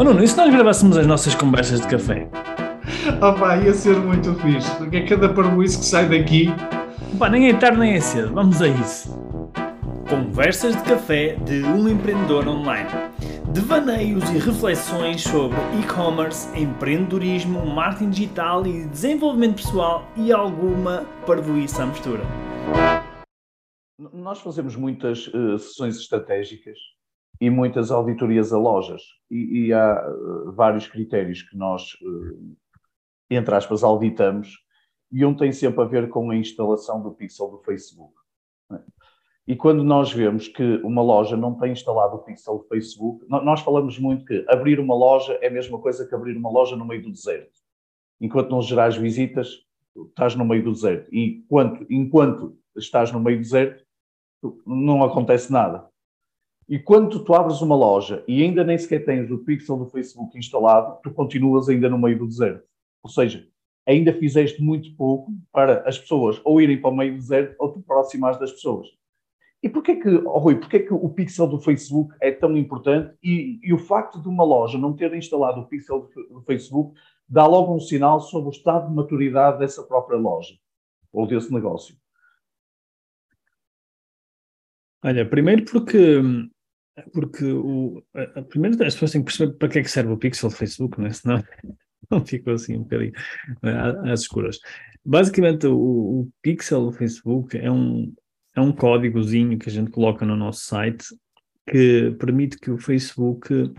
Oh Nuno, e se nós gravássemos as nossas conversas de café? Oh pá, ia ser muito fixe, porque é cada parboice que sai daqui. Pá, nem é tarde nem é cedo, vamos a isso. Conversas de café de um empreendedor online. Devaneios e reflexões sobre e-commerce, empreendedorismo, marketing digital e desenvolvimento pessoal e alguma parvoíça à mistura. Nós fazemos muitas uh, sessões estratégicas e muitas auditorias a lojas. E, e há uh, vários critérios que nós, uh, entre aspas, auditamos, e um tem sempre a ver com a instalação do pixel do Facebook. Né? E quando nós vemos que uma loja não tem instalado o pixel do Facebook, nós falamos muito que abrir uma loja é a mesma coisa que abrir uma loja no meio do deserto. Enquanto não gerais visitas, estás no meio do deserto. E enquanto, enquanto estás no meio do deserto, não acontece nada. E quando tu abres uma loja e ainda nem sequer tens o pixel do Facebook instalado, tu continuas ainda no meio do deserto. Ou seja, ainda fizeste muito pouco para as pessoas ou irem para o meio do deserto ou te aproximares das pessoas. E porquê que, oh Rui, porquê que o pixel do Facebook é tão importante e, e, o facto de uma loja não ter instalado o pixel do Facebook dá logo um sinal sobre o estado de maturidade dessa própria loja ou desse negócio? Olha, primeiro porque porque o, a, primeiro as pessoas têm que perceber para que é que serve o pixel do Facebook, não é? Senão não ficou assim um bocadinho é? às escuras. Basicamente, o, o pixel do Facebook é um, é um códigozinho que a gente coloca no nosso site que permite que o Facebook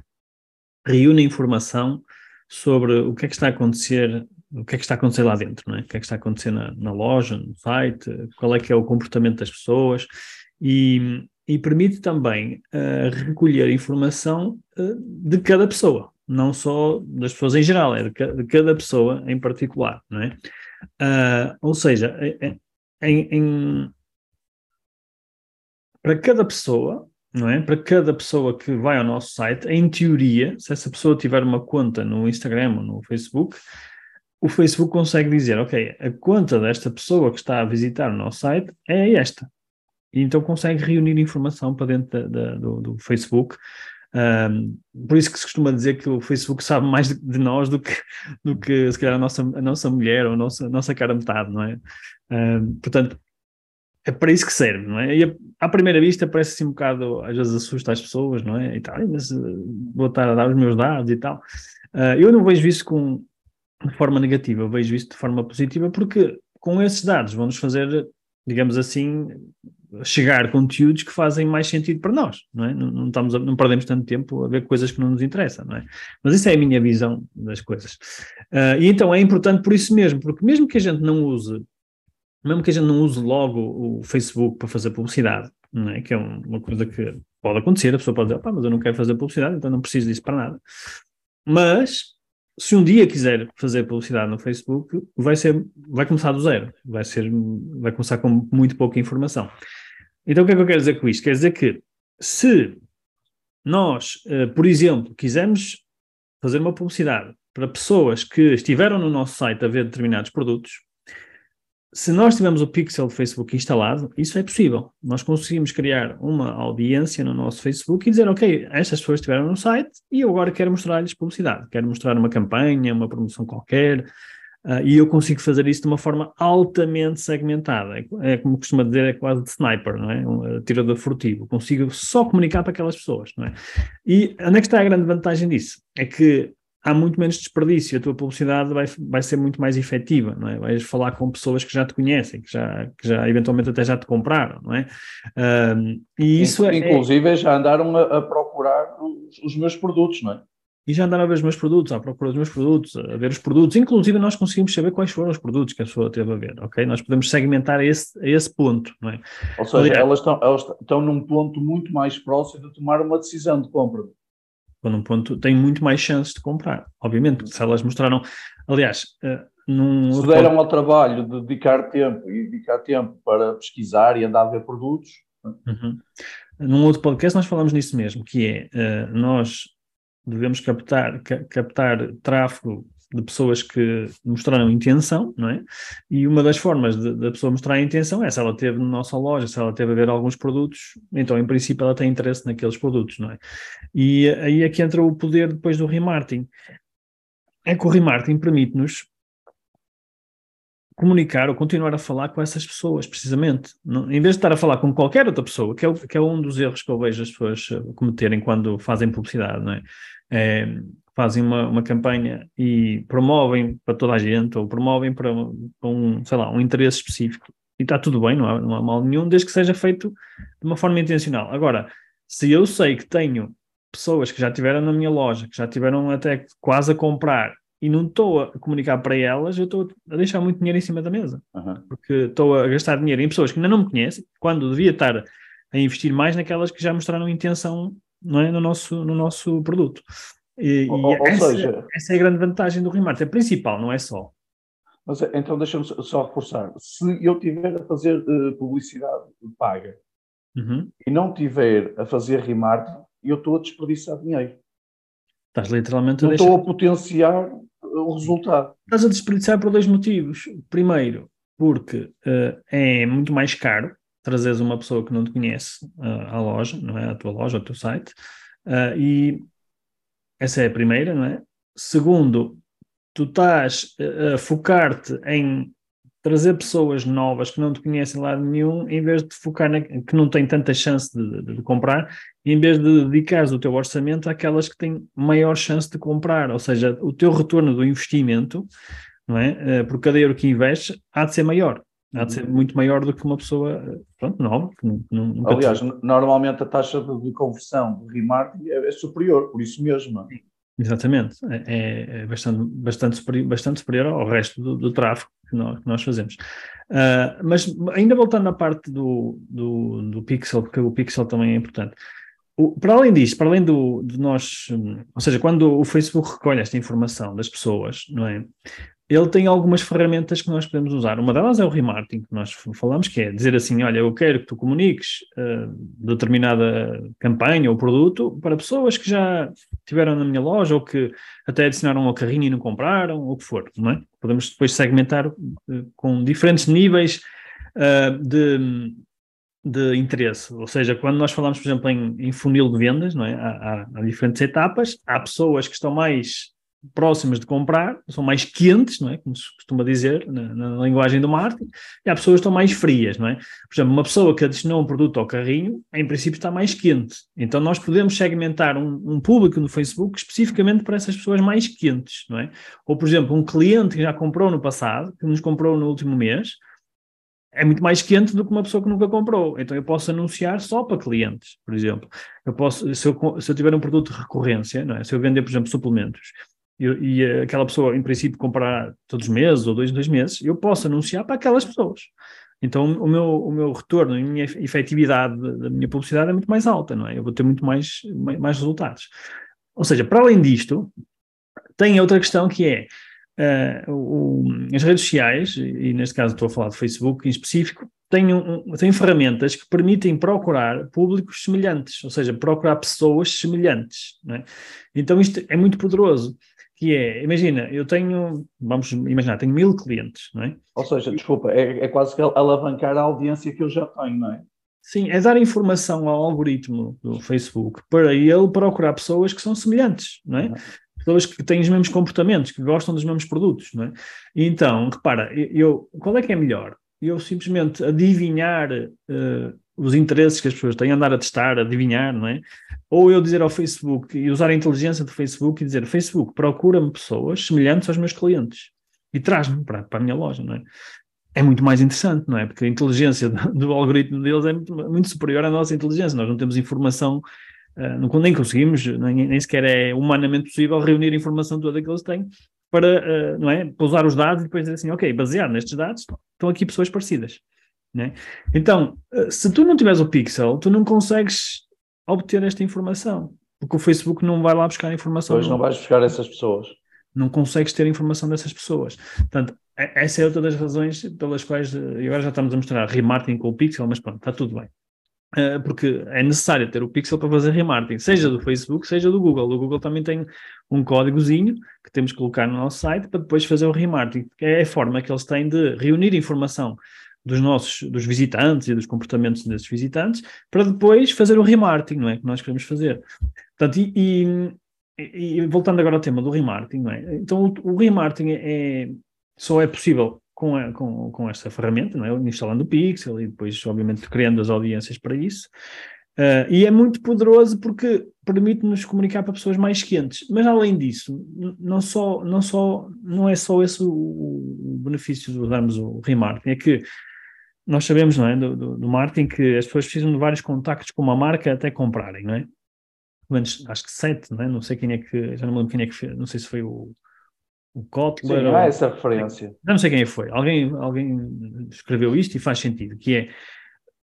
reúna informação sobre o que é que está a acontecer, o que é que está a acontecer lá dentro, é? O que é que está a acontecer na, na loja, no site, qual é que é o comportamento das pessoas e, e permite também uh, recolher informação uh, de cada pessoa, não só das pessoas em geral, é de, ca de cada pessoa em particular, não é? Uh, ou seja, em, em, para cada pessoa, não é? Para cada pessoa que vai ao nosso site, em teoria, se essa pessoa tiver uma conta no Instagram ou no Facebook, o Facebook consegue dizer, ok, a conta desta pessoa que está a visitar o nosso site é esta. E então consegue reunir informação para dentro da, da, do, do, Facebook. Um, por isso que se costuma dizer que o Facebook sabe mais de, de, nós do que, do que se calhar a nossa, a nossa mulher ou a nossa, a nossa cara metade, não é? Um, portanto, é para isso que serve, não é? E à primeira vista parece assim um bocado, às vezes assusta as pessoas, não é? E tal, mas eh, vou estar a dar os meus dados e tal. Uh, eu não vejo isso com, de forma negativa, eu vejo isso de forma positiva porque com esses dados vão-nos fazer, digamos assim, chegar conteúdos que fazem mais sentido para nós, não é? Não, não, estamos a, não perdemos tanto tempo a ver coisas que não nos interessam, não é? Mas isso é a minha visão das coisas. Uh, e então é importante por isso mesmo, porque mesmo que a gente não use, mesmo que a gente não use logo o Facebook para fazer publicidade, não é? Que é uma coisa que pode acontecer, a pessoa pode dizer, mas eu não quero fazer publicidade, então não preciso disso para nada. Mas se um dia quiser fazer publicidade no Facebook, vai ser, vai começar do zero, vai ser, vai começar com muito pouca informação. Então, o que é que eu quero dizer com isto? Quer dizer que se nós, uh, por exemplo, quisermos fazer uma publicidade para pessoas que estiveram no nosso site a ver determinados produtos, se nós tivermos o pixel do Facebook instalado, isso é possível. Nós conseguimos criar uma audiência no nosso Facebook e dizer, ok, estas pessoas estiveram no site e eu agora quero mostrar-lhes publicidade, quero mostrar uma campanha, uma promoção qualquer, Uh, e eu consigo fazer isso de uma forma altamente segmentada. É, é como costuma dizer, é quase de sniper, não é? Um atirador furtivo. Consigo só comunicar para aquelas pessoas, não é? E onde é que está a grande vantagem disso? É que há muito menos desperdício, a tua publicidade vai, vai ser muito mais efetiva, não é? Vais falar com pessoas que já te conhecem, que já, que já eventualmente até já te compraram, não é? Um, e isso é Inclusive é... já andaram a, a procurar os, os meus produtos, não é? e já andaram a ver os meus produtos, à procura dos meus produtos, a ver os produtos. Inclusive, nós conseguimos saber quais foram os produtos que a pessoa teve a ver, ok? Nós podemos segmentar a esse, a esse ponto, não é? Ou seja, Aliás, elas, estão, elas estão num ponto muito mais próximo de tomar uma decisão de compra. Num ponto, têm muito mais chances de comprar, obviamente, se elas mostraram. Aliás, uh, num. Se deram ao trabalho de dedicar tempo e dedicar tempo para pesquisar e andar a ver produtos. Uhum. Num outro podcast nós falamos nisso mesmo, que é uh, nós devemos captar, ca, captar tráfego de pessoas que mostraram intenção, não é? E uma das formas da pessoa mostrar a intenção é se ela teve na nossa loja, se ela teve a ver alguns produtos, então em princípio ela tem interesse naqueles produtos, não é? E aí é que entra o poder depois do remarketing. É que o remarketing permite-nos comunicar ou continuar a falar com essas pessoas, precisamente. Em vez de estar a falar com qualquer outra pessoa, que é, que é, um dos erros que eu vejo as pessoas eh, cometerem quando fazem publicidade, não é? é fazem uma, uma campanha e promovem para toda a gente ou promovem para, para um, sei lá, um interesse específico. E está tudo bem, não há, não há mal nenhum, desde que seja feito de uma forma intencional. Agora, se eu sei que tenho pessoas que já tiveram na minha loja, que já tiveram até quase a comprar e não estou a comunicar para elas, eu estou a deixar muito dinheiro em cima da mesa. Uhum. Porque estou a gastar dinheiro em pessoas que ainda não me conhecem, quando devia estar a investir mais naquelas que já mostraram intenção não é, no, nosso, no nosso produto. E, ou, e essa, seja, essa é a grande vantagem do remarketing. É principal, não é só. Mas, então deixa-me só reforçar. Se eu tiver a fazer uh, publicidade paga uhum. e não tiver a fazer remarketing, eu estou a desperdiçar dinheiro. Estás literalmente a não deixar... estou a potenciar o resultado. Estás a desperdiçar por dois motivos. Primeiro, porque uh, é muito mais caro trazeres uma pessoa que não te conhece uh, à loja, não é? À tua loja, ao teu site. E essa é a primeira, não é? Segundo, tu estás a focar-te em trazer pessoas novas que não te conhecem lá nenhum, em vez de focar na, que não têm tanta chance de, de, de comprar, em vez de dedicares o teu orçamento àquelas que têm maior chance de comprar, ou seja, o teu retorno do investimento, não é? Uh, por cada euro que investes, há de ser maior. Há de ser uhum. muito maior do que uma pessoa pronto, nova. Que nunca Aliás, normalmente a taxa de, conversão de remarketing é, é superior, por isso mesmo. Sim. Exatamente, é, é, é bastante, bastante, superior, bastante superior ao resto do, do tráfego que nós, que nós fazemos. Uh, mas ainda voltando à parte do, do, do, pixel, porque o pixel também é importante. O, para além disso, para além do, de nós, ou seja, quando o Facebook recolhe esta informação das pessoas, não é? Ele tem algumas ferramentas que nós podemos usar. Uma delas é o remarketing, que nós falamos, que é dizer assim: olha, eu quero que tu comuniques uh, determinada campanha ou produto para pessoas que já tiveram na minha loja ou que até adicionaram ao carrinho e não compraram, ou o que for, não é? Podemos depois segmentar uh, com diferentes níveis uh, de, de interesse. Ou seja, quando nós falamos, por exemplo, em, em funil de vendas, não é? Há, há, há diferentes etapas, há pessoas que estão mais próximas de comprar, são mais quentes, não é? Como se costuma dizer na, na, linguagem do marketing, e há pessoas que estão mais frias, não é? Por exemplo, uma pessoa que adicionou um produto ao carrinho, em princípio está mais quente. Então nós podemos segmentar um, um, público no Facebook especificamente para essas pessoas mais quentes, não é? Ou, por exemplo, um cliente que já comprou no passado, que nos comprou no último mês, é muito mais quente do que uma pessoa que nunca comprou. Então eu posso anunciar só para clientes, por exemplo. Eu posso, se eu, se eu tiver um produto de recorrência, não é? se eu vender, por exemplo, suplementos, e, e aquela pessoa, em princípio, comprar todos os meses ou dois em dois meses, eu posso anunciar para aquelas pessoas. Então, o meu, o meu retorno, a minha efetividade da minha publicidade é muito mais alta, não é? Eu vou ter muito mais, mais resultados. Ou seja, para além disto, tem outra questão que é uh, o, as redes sociais, e neste caso estou a falar do Facebook em específico, têm, um, têm ferramentas que permitem procurar públicos semelhantes, ou seja, procurar pessoas semelhantes. É? Então, isto é muito poderoso que é, imagina, eu tenho, vamos imaginar, tenho mil clientes, não é? Ou seja, desculpa, é, é quase que alavancar a audiência que eu já tenho, não é? Sim, é dar informação ao algoritmo do Facebook para ele procurar pessoas que são semelhantes, não é? Uhum. Pessoas que têm os mesmos comportamentos, que gostam dos mesmos produtos, não é? Então, repara, eu, qual é que é melhor? Eu simplesmente adivinhar uh, os interesses que as pessoas têm, andar a testar, adivinhar, não é? Ou eu dizer ao Facebook e usar a inteligência do Facebook e dizer: Facebook, procura-me pessoas semelhantes aos meus clientes e traz-me para, para a minha loja, não é? É muito mais interessante, não é? Porque a inteligência do, algoritmo deles é muito, muito, superior à nossa inteligência. Nós não temos informação, uh, não, nem conseguimos, nem, nem sequer é humanamente possível reunir a informação toda que eles têm para, uh, não é? Para usar os dados e depois dizer assim: ok, baseado nestes dados, estão aqui pessoas parecidas. Né? Então, eh, se tu não tiveres o pixel, tu não consegues obter esta informação, porque o Facebook não vai lá buscar informação. Pois não vais buscar essas pessoas. Não consegues ter informação dessas pessoas. Portanto, essa é outra das razões pelas quais, eh, e agora já estamos a mostrar remarketing com o pixel, mas pronto, está tudo bem. Uh, porque é necessário ter o pixel para fazer remarketing, seja do Facebook, seja do Google. O Google também tem um códigozinho que temos que colocar no nosso site para depois fazer o remarketing, que é a forma que eles têm de reunir informação dos nossos dos visitantes e dos comportamentos desses visitantes para depois fazer o remarketing, não é? Que nós queremos fazer. Portanto, e, e, e voltando agora ao tema do remarketing, não é? Então, o, o remarketing é, é, só é possível com, a, com, com esta ferramenta, não é? instalando o Pixel e depois, obviamente, criando as audiências para isso. Uh, e é muito poderoso porque permite-nos comunicar para pessoas mais quentes. Mas além disso, não só não só não é só esse o, o benefício de usarmos o remarketing, é que nós sabemos, não é, do, do, do, marketing que as pessoas precisam de vários contactos com uma marca até comprarem, não é? Menos, acho que sete, não é? Não sei quem é que, já não me lembro quem é que fez, não sei se foi o, o Kotler. Sim, ou, há essa referência. Não sei quem foi. Alguém, alguém escreveu isto e faz sentido, que é,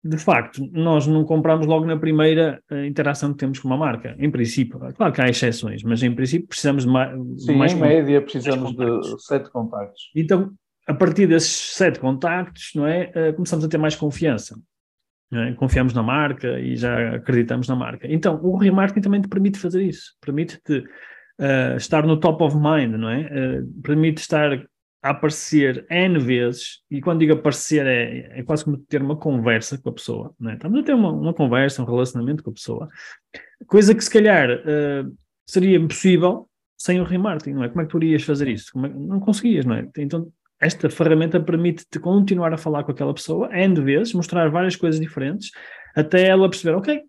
de facto, nós não compramos logo na primeira eh, interação que temos com uma marca, em princípio. Claro que há exceções, mas em princípio precisamos de mais. Sim, mais em média precisamos de sete contactos. Então, a partir desses sete contactos, não é, uh, começamos a ter mais confiança. É? Confiamos na marca e já acreditamos na marca. Então, o remarketing também te permite fazer isso. Permite-te uh, estar no top of mind, não é? Uh, permite estar a aparecer N vezes, e quando digo aparecer é, é quase como ter uma conversa com a pessoa, não é? Estamos a ter uma, uma conversa, um relacionamento com a pessoa, coisa que se calhar uh, seria impossível sem o remarketing, não é? Como é que tu irias fazer isso? É, não conseguias, não é? Então, esta ferramenta permite-te continuar a falar com aquela pessoa N vezes, mostrar várias coisas diferentes, até ela perceber, ok,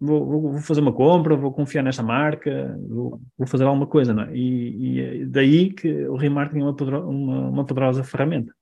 vou, vou, fazer uma compra, vou confiar nesta marca, vou, vou fazer alguma coisa, não é? E, e, é daí que o remarketing é uma, uma, uma poderosa ferramenta.